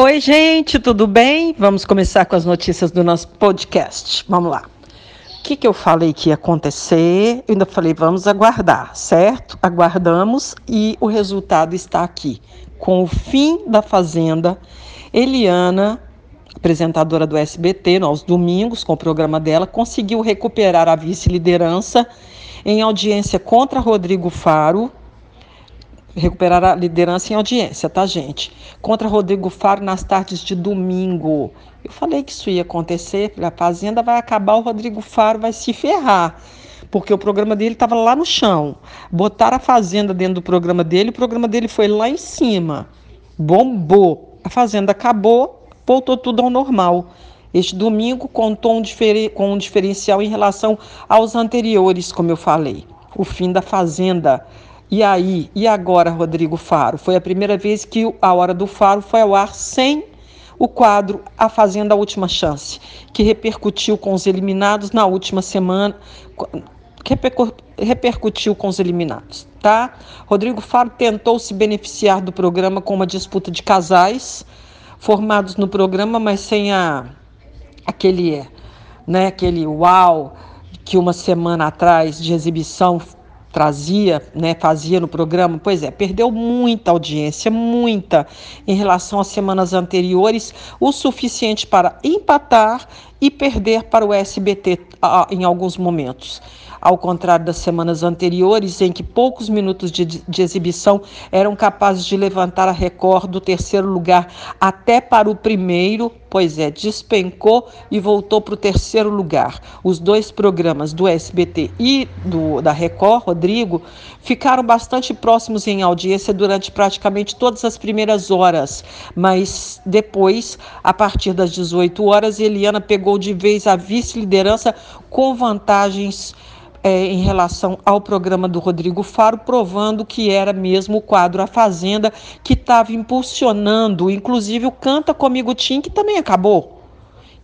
Oi, gente, tudo bem? Vamos começar com as notícias do nosso podcast. Vamos lá. O que, que eu falei que ia acontecer? Eu ainda falei, vamos aguardar, certo? Aguardamos e o resultado está aqui. Com o fim da Fazenda, Eliana apresentadora do SBT, aos domingos, com o programa dela, conseguiu recuperar a vice-liderança em audiência contra Rodrigo Faro. Recuperar a liderança em audiência, tá, gente? Contra Rodrigo Faro nas tardes de domingo. Eu falei que isso ia acontecer. A Fazenda vai acabar, o Rodrigo Faro vai se ferrar porque o programa dele estava lá no chão. Botaram a Fazenda dentro do programa dele, o programa dele foi lá em cima. Bombou. A Fazenda acabou, voltou tudo ao normal. Este domingo contou um com um diferencial em relação aos anteriores, como eu falei. O fim da Fazenda. E aí? E agora, Rodrigo Faro? Foi a primeira vez que a Hora do Faro foi ao ar sem o quadro A Fazenda Última Chance, que repercutiu com os eliminados na última semana, que repercutiu com os eliminados, tá? Rodrigo Faro tentou se beneficiar do programa com uma disputa de casais formados no programa, mas sem a aquele, né, aquele uau que uma semana atrás de exibição trazia, né, fazia no programa, pois é, perdeu muita audiência, muita em relação às semanas anteriores, o suficiente para empatar e perder para o SBT em alguns momentos ao contrário das semanas anteriores, em que poucos minutos de, de exibição eram capazes de levantar a Record do terceiro lugar até para o primeiro, pois é, despencou e voltou para o terceiro lugar. Os dois programas do SBT e do, da Record, Rodrigo, ficaram bastante próximos em audiência durante praticamente todas as primeiras horas, mas depois, a partir das 18 horas, Eliana pegou de vez a vice-liderança com vantagens é, em relação ao programa do Rodrigo Faro, provando que era mesmo o quadro A Fazenda que estava impulsionando, inclusive o Canta Comigo Tim, que também acabou.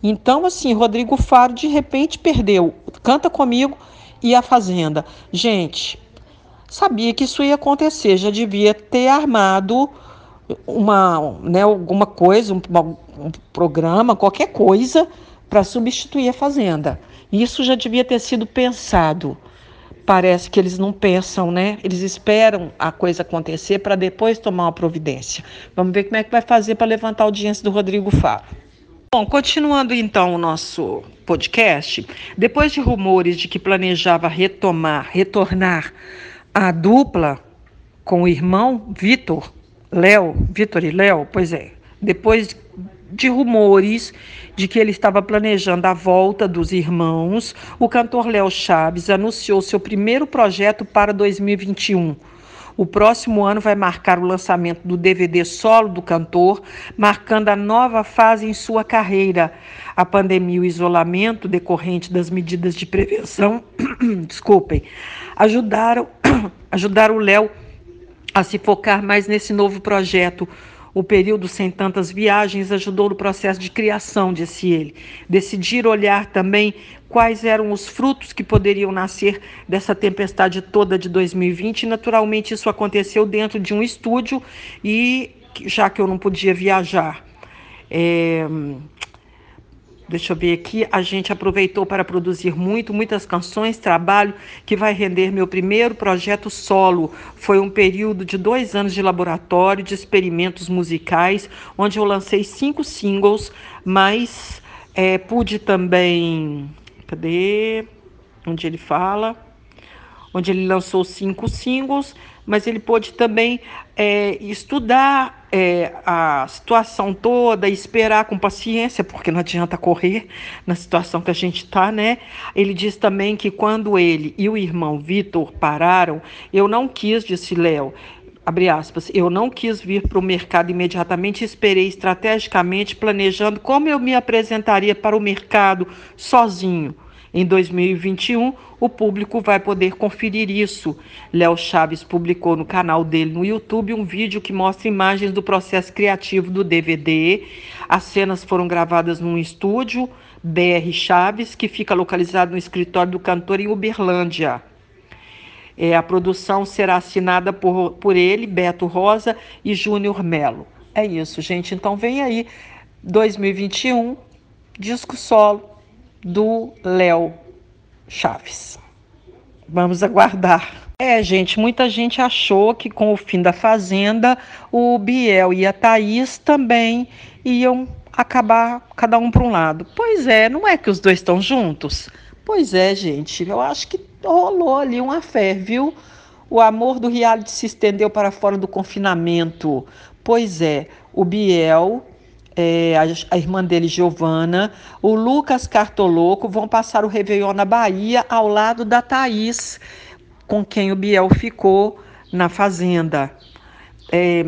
Então, assim, Rodrigo Faro de repente perdeu Canta Comigo e A Fazenda. Gente, sabia que isso ia acontecer, já devia ter armado uma, né, alguma coisa, um, um programa, qualquer coisa para substituir a Fazenda. Isso já devia ter sido pensado. Parece que eles não pensam, né? Eles esperam a coisa acontecer para depois tomar uma providência. Vamos ver como é que vai fazer para levantar a audiência do Rodrigo Faro. Bom, continuando então o nosso podcast, depois de rumores de que planejava retomar, retornar a dupla com o irmão Vitor, Léo, Vitor e Léo, pois é, depois de rumores de que ele estava planejando a volta dos irmãos, o cantor Léo Chaves anunciou seu primeiro projeto para 2021. O próximo ano vai marcar o lançamento do DVD solo do cantor, marcando a nova fase em sua carreira. A pandemia e o isolamento decorrente das medidas de prevenção, desculpem, ajudaram, ajudaram o Léo a se focar mais nesse novo projeto o período sem tantas viagens ajudou no processo de criação, disse ele. Decidir olhar também quais eram os frutos que poderiam nascer dessa tempestade toda de 2020. E, naturalmente, isso aconteceu dentro de um estúdio e já que eu não podia viajar. É, Deixa eu ver aqui. A gente aproveitou para produzir muito, muitas canções, trabalho que vai render meu primeiro projeto solo. Foi um período de dois anos de laboratório, de experimentos musicais, onde eu lancei cinco singles, mas é, pude também. Cadê? Onde ele fala? Onde ele lançou cinco singles mas ele pôde também é, estudar é, a situação toda, esperar com paciência, porque não adianta correr na situação que a gente está, né? Ele diz também que quando ele e o irmão Vitor pararam, eu não quis, disse Léo, abre aspas, eu não quis vir para o mercado imediatamente, esperei estrategicamente, planejando como eu me apresentaria para o mercado sozinho. Em 2021, o público vai poder conferir isso. Léo Chaves publicou no canal dele no YouTube um vídeo que mostra imagens do processo criativo do DVD. As cenas foram gravadas num estúdio BR Chaves, que fica localizado no escritório do cantor em Uberlândia. É, a produção será assinada por, por ele, Beto Rosa e Júnior Melo. É isso, gente. Então vem aí 2021, disco solo do Léo Chaves. Vamos aguardar. É, gente, muita gente achou que com o fim da Fazenda, o Biel e a Thaís também iam acabar cada um para um lado. Pois é, não é que os dois estão juntos? Pois é, gente, eu acho que rolou ali uma fé, viu? O amor do reality se estendeu para fora do confinamento. Pois é, o Biel é, a, a, irmã dele, Giovana, o Lucas Cartoloco vão passar o Réveillon na Bahia ao lado da Thaís, com quem o Biel ficou na fazenda. É,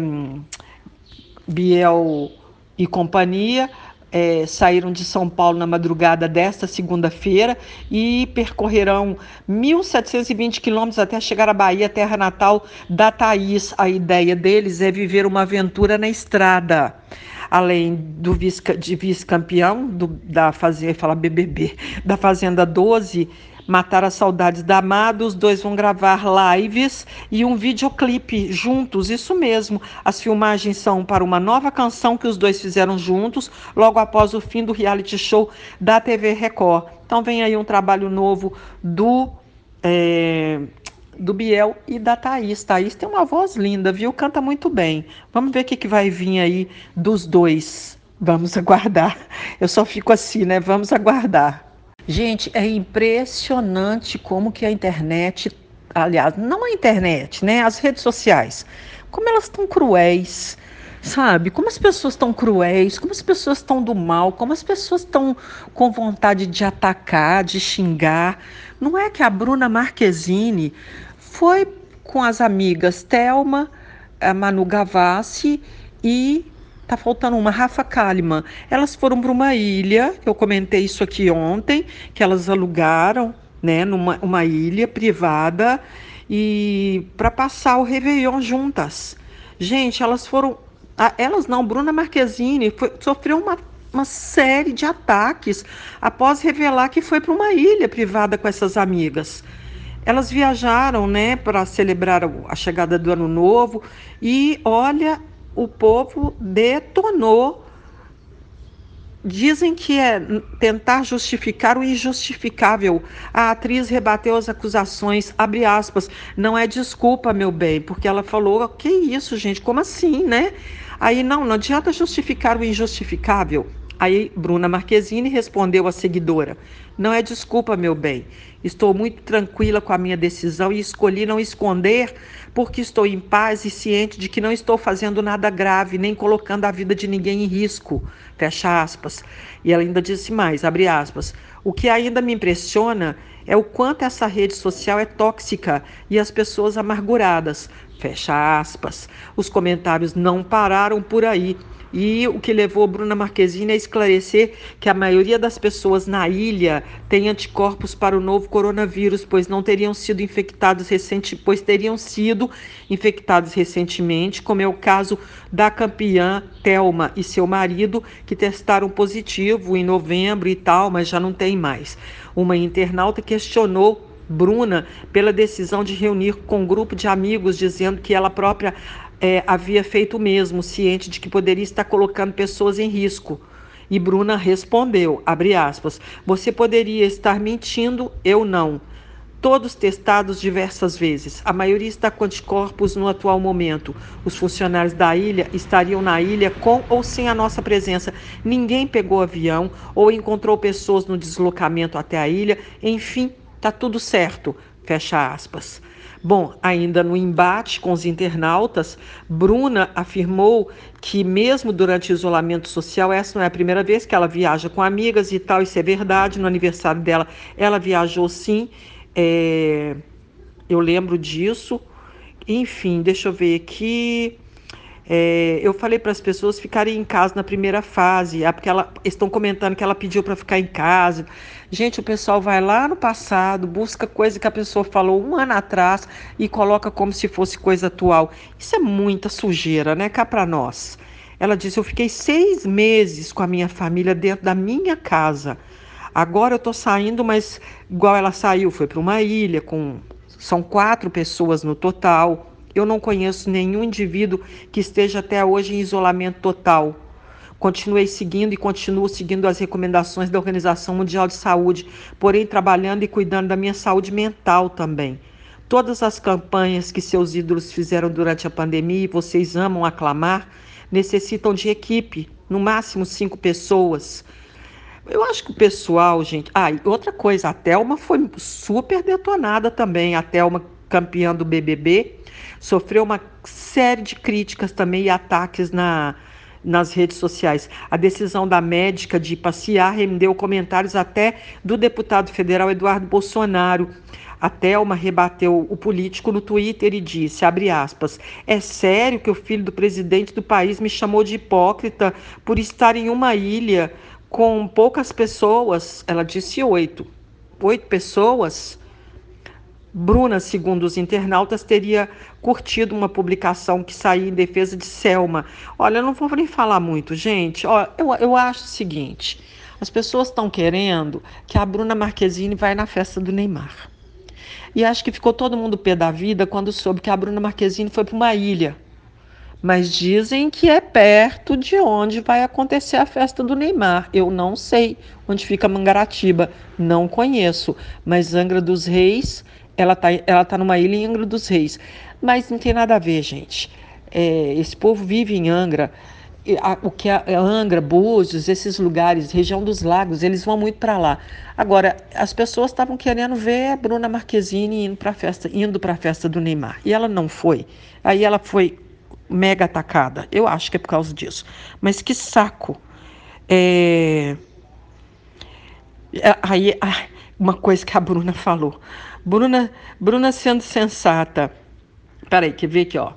Biel e companhia é, saíram de São Paulo na madrugada desta segunda-feira e percorrerão 1.720 quilômetros até chegar à Bahia, terra natal da Thaís. A ideia deles é viver uma aventura na estrada além do vice, de vice-campeão da Fazenda, fala BBB, da Fazenda 12, Matar as Saudades da Amada, os dois vão gravar lives e um videoclipe juntos, isso mesmo. As filmagens são para uma nova canção que os dois fizeram juntos, logo após o fim do reality show da TV Record. Então vem aí um trabalho novo do é, do Biel e da Thaís. Thaís tem uma voz linda, viu? Canta muito bem. Vamos ver o que, que vai vir aí dos dois. Vamos aguardar. Eu só fico assim, né? Vamos aguardar. Gente, é impressionante como que a internet, aliás, não a internet, né? As redes sociais, como elas estão cruéis sabe? Como as pessoas estão cruéis, como as pessoas estão do mal, como as pessoas estão com vontade de atacar, de xingar. Não é que a Bruna Marquezine foi com as amigas Thelma, a Manu Gavassi e tá faltando uma, Rafa Kalimann. Elas foram para uma ilha, eu comentei isso aqui ontem, que elas alugaram, né, numa uma ilha privada e para passar o Réveillon juntas. Gente, elas foram, elas não, Bruna Marquezine foi, sofreu uma uma série de ataques após revelar que foi para uma ilha privada com essas amigas. Elas viajaram, né, para celebrar a chegada do ano novo e olha, o povo detonou. Dizem que é tentar justificar o injustificável. A atriz rebateu as acusações, abre aspas, não é desculpa, meu bem, porque ela falou, que isso, gente, como assim, né? Aí não, não adianta justificar o injustificável. Aí Bruna Marquezine respondeu à seguidora: Não é desculpa, meu bem. Estou muito tranquila com a minha decisão e escolhi não esconder, porque estou em paz e ciente de que não estou fazendo nada grave, nem colocando a vida de ninguém em risco. Fecha aspas. E ela ainda disse mais, abre aspas. O que ainda me impressiona é o quanto essa rede social é tóxica e as pessoas amarguradas. Fecha aspas. Os comentários não pararam por aí. E o que levou Bruna Marquezine a esclarecer que a maioria das pessoas na ilha tem anticorpos para o novo coronavírus, pois não teriam sido infectados recente, pois teriam sido infectados recentemente, como é o caso da campeã Telma e seu marido, que testaram positivo em novembro e tal, mas já não tem mais. Uma internauta questionou Bruna pela decisão de reunir com um grupo de amigos, dizendo que ela própria é, havia feito o mesmo, ciente de que poderia estar colocando pessoas em risco. E Bruna respondeu, aspas, você poderia estar mentindo, eu não. Todos testados diversas vezes. A maioria está com anticorpos no atual momento. Os funcionários da ilha estariam na ilha com ou sem a nossa presença. Ninguém pegou avião ou encontrou pessoas no deslocamento até a ilha. Enfim, tá tudo certo. Fecha aspas. Bom, ainda no embate com os internautas, Bruna afirmou que, mesmo durante o isolamento social, essa não é a primeira vez que ela viaja com amigas e tal, isso é verdade. No aniversário dela, ela viajou sim, é, eu lembro disso. Enfim, deixa eu ver aqui. É, eu falei para as pessoas ficarem em casa na primeira fase, porque ela, estão comentando que ela pediu para ficar em casa. Gente, o pessoal vai lá no passado, busca coisa que a pessoa falou um ano atrás e coloca como se fosse coisa atual. Isso é muita sujeira, né? Cá para nós. Ela disse: Eu fiquei seis meses com a minha família dentro da minha casa. Agora eu estou saindo, mas igual ela saiu, foi para uma ilha com. São quatro pessoas no total. Eu não conheço nenhum indivíduo que esteja até hoje em isolamento total. Continuei seguindo e continuo seguindo as recomendações da Organização Mundial de Saúde, porém trabalhando e cuidando da minha saúde mental também. Todas as campanhas que seus ídolos fizeram durante a pandemia e vocês amam aclamar necessitam de equipe, no máximo cinco pessoas. Eu acho que o pessoal, gente. Ah, e outra coisa, a Thelma foi super detonada também. A Thelma, campeã do BBB, sofreu uma série de críticas também e ataques na, nas redes sociais. A decisão da médica de passear rendeu comentários até do deputado federal Eduardo Bolsonaro. A Thelma rebateu o político no Twitter e disse, aspas, é sério que o filho do presidente do país me chamou de hipócrita por estar em uma ilha com poucas pessoas, ela disse oito, oito pessoas, Bruna, segundo os internautas, teria curtido uma publicação que saía em defesa de Selma. Olha, eu não vou nem falar muito, gente. Ó, eu, eu acho o seguinte: as pessoas estão querendo que a Bruna Marquezine vai na festa do Neymar. E acho que ficou todo mundo pé da vida quando soube que a Bruna Marquezine foi para uma ilha. Mas dizem que é perto de onde vai acontecer a festa do Neymar. Eu não sei onde fica Mangaratiba, não conheço. Mas Angra dos Reis ela está ela tá numa ilha em Angra dos Reis. Mas não tem nada a ver, gente. É, esse povo vive em Angra. O que é Angra, Búzios, esses lugares, região dos lagos, eles vão muito para lá. Agora, as pessoas estavam querendo ver a Bruna Marquezine indo para a festa, indo para a festa do Neymar, e ela não foi. Aí ela foi mega atacada. Eu acho que é por causa disso. Mas que saco. É... Aí, uma coisa que a Bruna falou. Bruna, Bruna sendo sensata. Peraí, quer ver aqui, ó.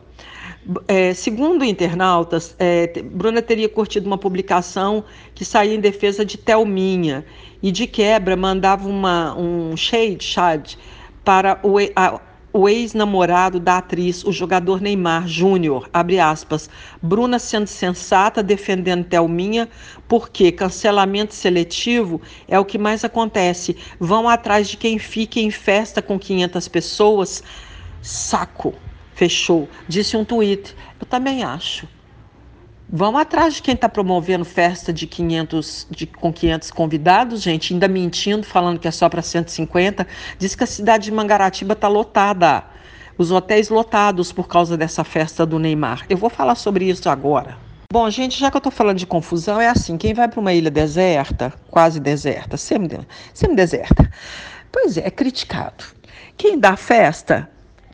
É, segundo internautas, é, Bruna teria curtido uma publicação que saía em defesa de Thelminha e de quebra mandava uma, um shade, shade para o, a, o ex-namorado da atriz, o jogador Neymar Júnior, abre aspas, Bruna sendo sensata defendendo Thelminha, porque cancelamento seletivo é o que mais acontece. Vão atrás de quem fica em festa com 500 pessoas. Saco. Fechou. Disse um tweet. Eu também acho. Vão atrás de quem está promovendo festa de 500, de, com 500 convidados, gente, ainda mentindo, falando que é só para 150. Diz que a cidade de Mangaratiba está lotada. Os hotéis lotados por causa dessa festa do Neymar. Eu vou falar sobre isso agora. Bom, gente, já que eu estou falando de confusão, é assim: quem vai para uma ilha deserta, quase deserta, semi-deserta, pois é, é criticado. Quem dá festa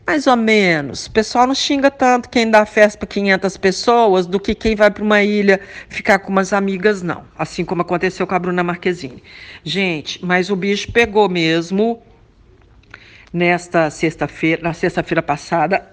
mais ou menos. O pessoal não xinga tanto quem dá festa para 500 pessoas do que quem vai para uma ilha ficar com umas amigas, não. Assim como aconteceu com a Bruna Marquezine. Gente, mas o bicho pegou mesmo nesta sexta-feira, na sexta-feira passada.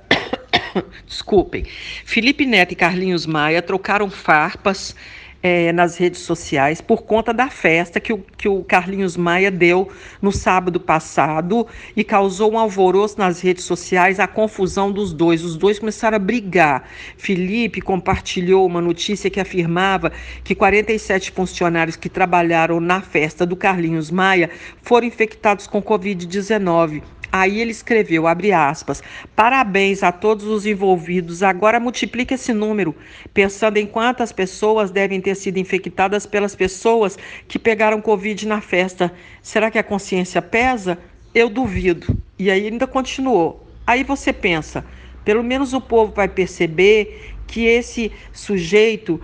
Desculpem. Felipe Neto e Carlinhos Maia trocaram farpas é, nas redes sociais por conta da festa que o, que o Carlinhos Maia deu no sábado passado e causou um alvoroço nas redes sociais, a confusão dos dois. Os dois começaram a brigar. Felipe compartilhou uma notícia que afirmava que 47 funcionários que trabalharam na festa do Carlinhos Maia foram infectados com Covid-19. Aí ele escreveu, abre aspas, parabéns a todos os envolvidos, agora multiplica esse número, pensando em quantas pessoas devem ter sido infectadas pelas pessoas que pegaram Covid na festa. Será que a consciência pesa? Eu duvido. E aí ainda continuou. Aí você pensa, pelo menos o povo vai perceber que esse sujeito,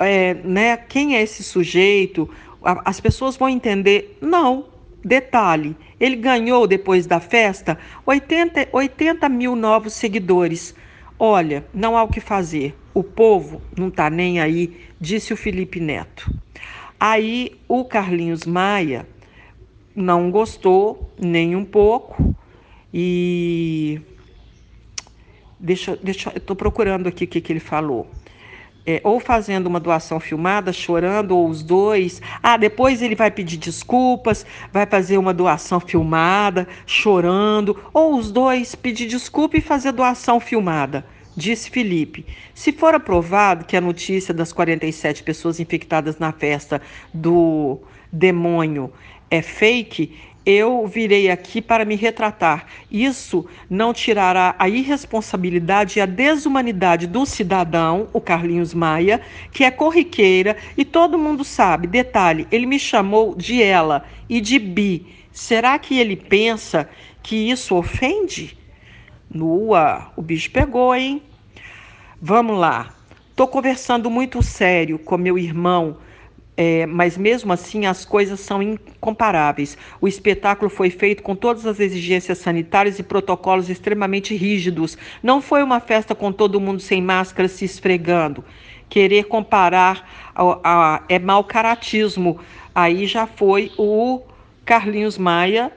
é, né, quem é esse sujeito? As pessoas vão entender, não, Detalhe: ele ganhou depois da festa 80, 80 mil novos seguidores. Olha, não há o que fazer. O povo não está nem aí, disse o Felipe Neto. Aí o Carlinhos Maia não gostou nem um pouco e deixa, deixa, eu estou procurando aqui o que, que ele falou é, ou fazendo uma doação filmada, chorando, ou os dois. Ah, depois ele vai pedir desculpas, vai fazer uma doação filmada, chorando, ou os dois pedir desculpa e fazer doação filmada. Disse Felipe. Se for aprovado que a notícia das 47 pessoas infectadas na festa do demônio é fake, eu virei aqui para me retratar. Isso não tirará a irresponsabilidade e a desumanidade do cidadão, o Carlinhos Maia, que é corriqueira e todo mundo sabe. Detalhe: ele me chamou de ela e de bi. Será que ele pensa que isso ofende? Nua, o bicho pegou, hein? Vamos lá. Tô conversando muito sério com meu irmão é, mas mesmo assim as coisas são incomparáveis. O espetáculo foi feito com todas as exigências sanitárias e protocolos extremamente rígidos. Não foi uma festa com todo mundo sem máscara se esfregando. Querer comparar a, a, é mau caratismo. Aí já foi o Carlinhos Maia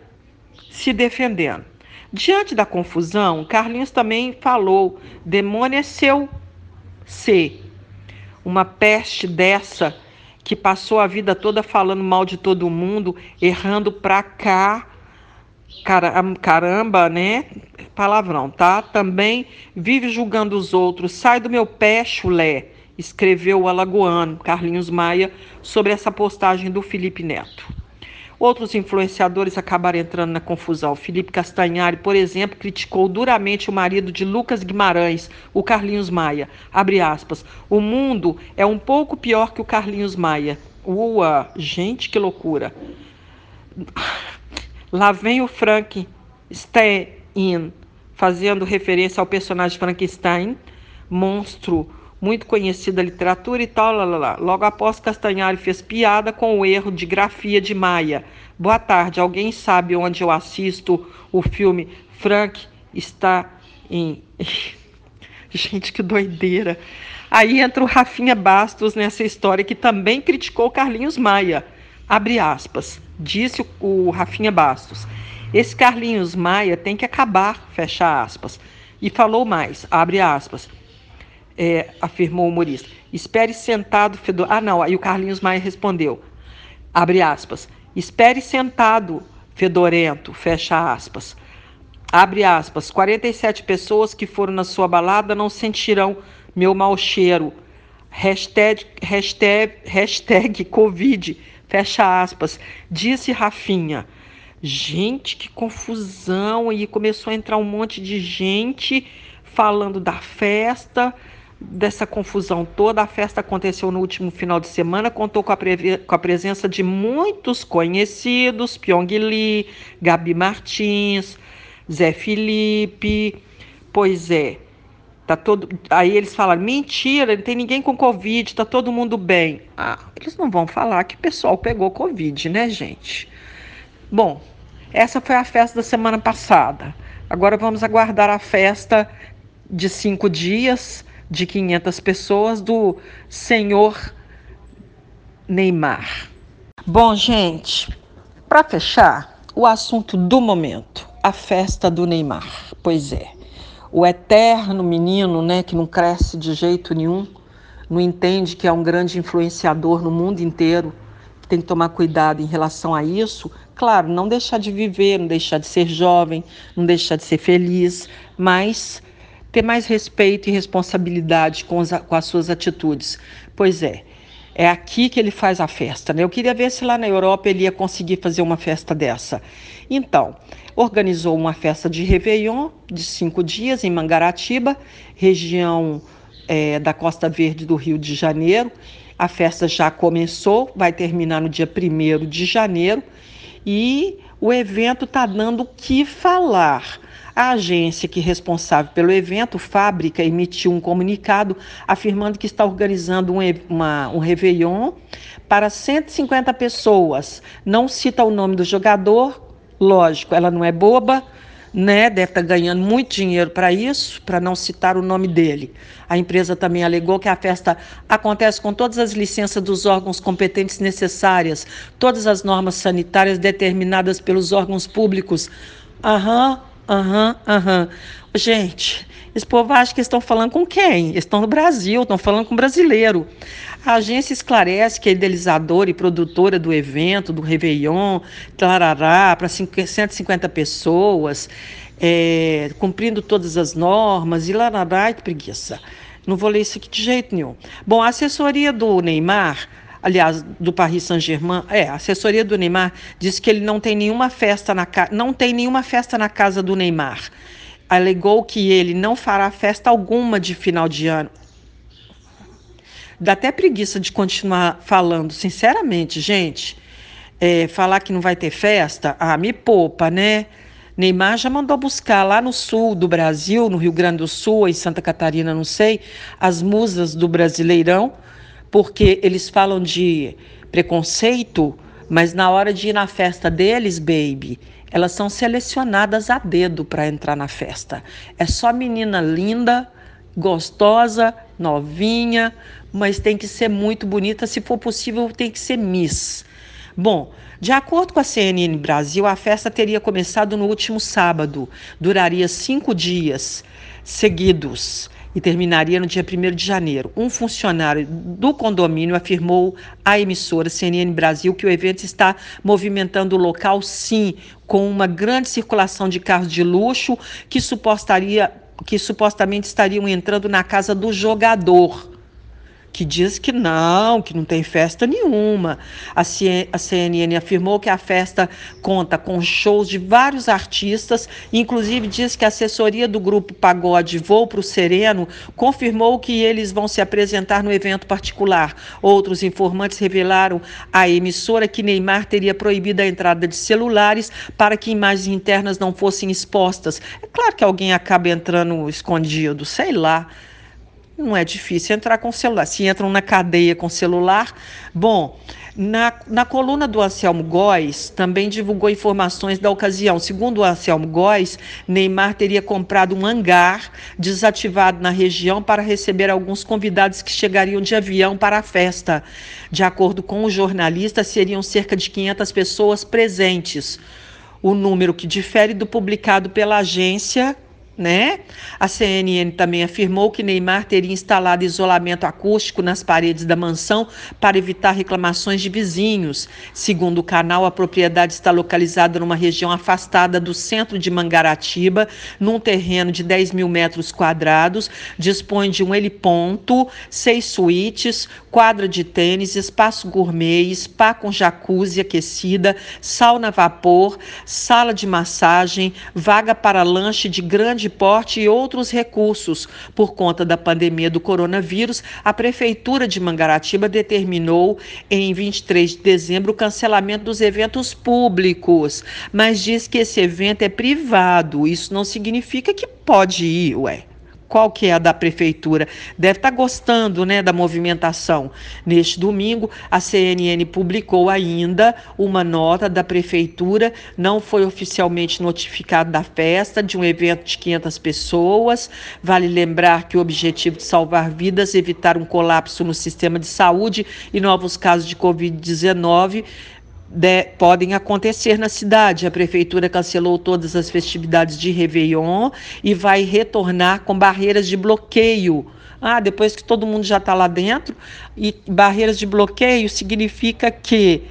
se defendendo. Diante da confusão, Carlinhos também falou: demônio é seu ser. Uma peste dessa que passou a vida toda falando mal de todo mundo, errando pra cá, caramba, né? Palavrão, tá? Também vive julgando os outros. Sai do meu pé, chulé, escreveu o alagoano Carlinhos Maia sobre essa postagem do Felipe Neto. Outros influenciadores acabaram entrando na confusão. Felipe Castanhari, por exemplo, criticou duramente o marido de Lucas Guimarães, o Carlinhos Maia. Abre aspas. O mundo é um pouco pior que o Carlinhos Maia. Ua, gente, que loucura. Lá vem o Frankenstein, fazendo referência ao personagem Frankenstein, monstro muito conhecido da literatura e tal, lá, lá, lá. Logo após, Castanhari fez piada com o erro de grafia de Maia. Boa tarde, alguém sabe onde eu assisto o filme Frank está em... Gente, que doideira. Aí entra o Rafinha Bastos nessa história que também criticou Carlinhos Maia. Abre aspas. Disse o Rafinha Bastos. Esse Carlinhos Maia tem que acabar, fecha aspas. E falou mais, abre aspas é, afirmou o humorista. Espere sentado, fedor. Ah, não. Aí o Carlinhos Maia respondeu, abre aspas. Espere sentado, fedorento, fecha aspas. Abre aspas. 47 pessoas que foram na sua balada não sentirão meu mau cheiro. Hashtag, hashtag, hashtag Covid, fecha aspas. Disse Rafinha. Gente, que confusão! E começou a entrar um monte de gente falando da festa dessa confusão toda, a festa aconteceu no último final de semana, contou com a, com a presença de muitos conhecidos, Pyong Lee, Gabi Martins, Zé Felipe, pois é, tá todo, aí eles falaram, mentira, não tem ninguém com Covid, tá todo mundo bem. Ah, eles não vão falar que o pessoal pegou Covid, né, gente? Bom, essa foi a festa da semana passada. Agora vamos aguardar a festa de cinco dias, de 500 pessoas do senhor Neymar. Bom, gente, para fechar, o assunto do momento, a festa do Neymar. Pois é, o eterno menino, né, que não cresce de jeito nenhum, não entende que é um grande influenciador no mundo inteiro, que tem que tomar cuidado em relação a isso. Claro, não deixar de viver, não deixar de ser jovem, não deixar de ser feliz, mas ter mais respeito e responsabilidade com, com as suas atitudes. Pois é, é aqui que ele faz a festa. Né? Eu queria ver se lá na Europa ele ia conseguir fazer uma festa dessa. Então, organizou uma festa de Réveillon de cinco dias em Mangaratiba, região é, da Costa Verde do Rio de Janeiro. A festa já começou, vai terminar no dia 1 de janeiro e o evento está dando o que falar. A agência que é responsável pelo evento, Fábrica, emitiu um comunicado afirmando que está organizando um, uma, um Réveillon para 150 pessoas. Não cita o nome do jogador, lógico, ela não é boba, né? Deve estar tá ganhando muito dinheiro para isso, para não citar o nome dele. A empresa também alegou que a festa acontece com todas as licenças dos órgãos competentes necessárias, todas as normas sanitárias determinadas pelos órgãos públicos. Aham, aham, aham. Gente, esse povo acha que estão falando com quem? Estão no Brasil, estão falando com brasileiro. A agência esclarece que a idealizadora e produtora do evento, do Réveillon, tarará, para 150 pessoas, é, cumprindo todas as normas, e larará, que preguiça. Não vou ler isso aqui de jeito nenhum. Bom, a assessoria do Neymar aliás, do Paris Saint-Germain, é, a assessoria do Neymar disse que ele não tem nenhuma festa na não tem nenhuma festa na casa do Neymar. Alegou que ele não fará festa alguma de final de ano. Dá até preguiça de continuar falando, sinceramente, gente. É, falar que não vai ter festa, ah, me poupa, né? Neymar já mandou buscar lá no sul do Brasil, no Rio Grande do Sul, em Santa Catarina, não sei, as musas do Brasileirão porque eles falam de preconceito, mas na hora de ir na festa deles, baby, elas são selecionadas a dedo para entrar na festa. É só menina linda, gostosa, novinha, mas tem que ser muito bonita, se for possível, tem que ser Miss. Bom, de acordo com a CNN Brasil, a festa teria começado no último sábado, duraria cinco dias seguidos e terminaria no dia 1 de janeiro. Um funcionário do condomínio afirmou à emissora CNN Brasil que o evento está movimentando o local, sim, com uma grande circulação de carros de luxo que supostaria que supostamente estariam entrando na casa do jogador que diz que não, que não tem festa nenhuma. A CNN afirmou que a festa conta com shows de vários artistas, inclusive diz que a assessoria do grupo Pagode para o Sereno confirmou que eles vão se apresentar no evento particular. Outros informantes revelaram à emissora que Neymar teria proibido a entrada de celulares para que imagens internas não fossem expostas. É claro que alguém acaba entrando escondido, sei lá. Não é difícil entrar com celular. Se entram na cadeia com celular, bom. Na, na coluna do Anselmo Góes, também divulgou informações da ocasião. Segundo o Anselmo Góes, Neymar teria comprado um hangar desativado na região para receber alguns convidados que chegariam de avião para a festa. De acordo com o jornalista, seriam cerca de 500 pessoas presentes. O número que difere do publicado pela agência né? A CNN também afirmou que Neymar teria instalado isolamento acústico nas paredes da mansão para evitar reclamações de vizinhos. Segundo o canal, a propriedade está localizada numa região afastada do centro de Mangaratiba, num terreno de 10 mil metros quadrados, dispõe de um heliponto, seis suítes, quadra de tênis, espaço gourmet, spa com jacuzzi aquecida, sauna a vapor, sala de massagem, vaga para lanche de grande de porte e outros recursos. Por conta da pandemia do coronavírus, a Prefeitura de Mangaratiba determinou em 23 de dezembro o cancelamento dos eventos públicos, mas diz que esse evento é privado. Isso não significa que pode ir, ué qual que é a da prefeitura, deve estar tá gostando né, da movimentação. Neste domingo, a CNN publicou ainda uma nota da prefeitura, não foi oficialmente notificado da festa, de um evento de 500 pessoas. Vale lembrar que o objetivo de salvar vidas, evitar um colapso no sistema de saúde e novos casos de Covid-19 de, podem acontecer na cidade. A prefeitura cancelou todas as festividades de Réveillon e vai retornar com barreiras de bloqueio. Ah, depois que todo mundo já está lá dentro, e barreiras de bloqueio significa que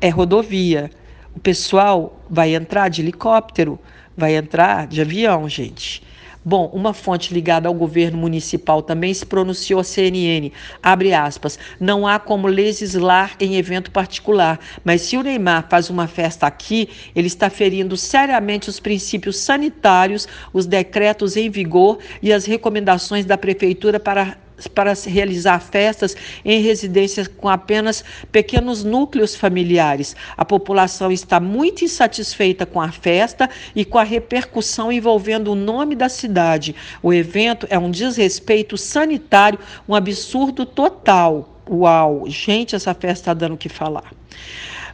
é rodovia. O pessoal vai entrar de helicóptero, vai entrar de avião, gente. Bom, uma fonte ligada ao governo municipal também se pronunciou à CNN, abre aspas, não há como legislar em evento particular, mas se o Neymar faz uma festa aqui, ele está ferindo seriamente os princípios sanitários, os decretos em vigor e as recomendações da prefeitura para para realizar festas em residências com apenas pequenos núcleos familiares. A população está muito insatisfeita com a festa e com a repercussão envolvendo o nome da cidade. O evento é um desrespeito sanitário, um absurdo total. Uau, gente, essa festa está dando o que falar.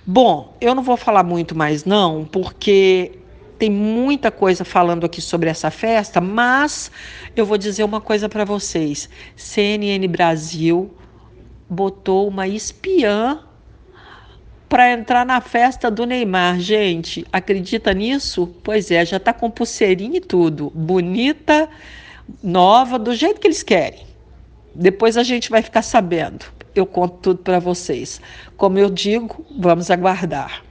Bom, eu não vou falar muito mais não, porque tem muita coisa falando aqui sobre essa festa, mas eu vou dizer uma coisa para vocês. CNN Brasil botou uma espiã para entrar na festa do Neymar. Gente, acredita nisso? Pois é, já está com pulseirinha e tudo. Bonita, nova, do jeito que eles querem. Depois a gente vai ficar sabendo. Eu conto tudo para vocês. Como eu digo, vamos aguardar.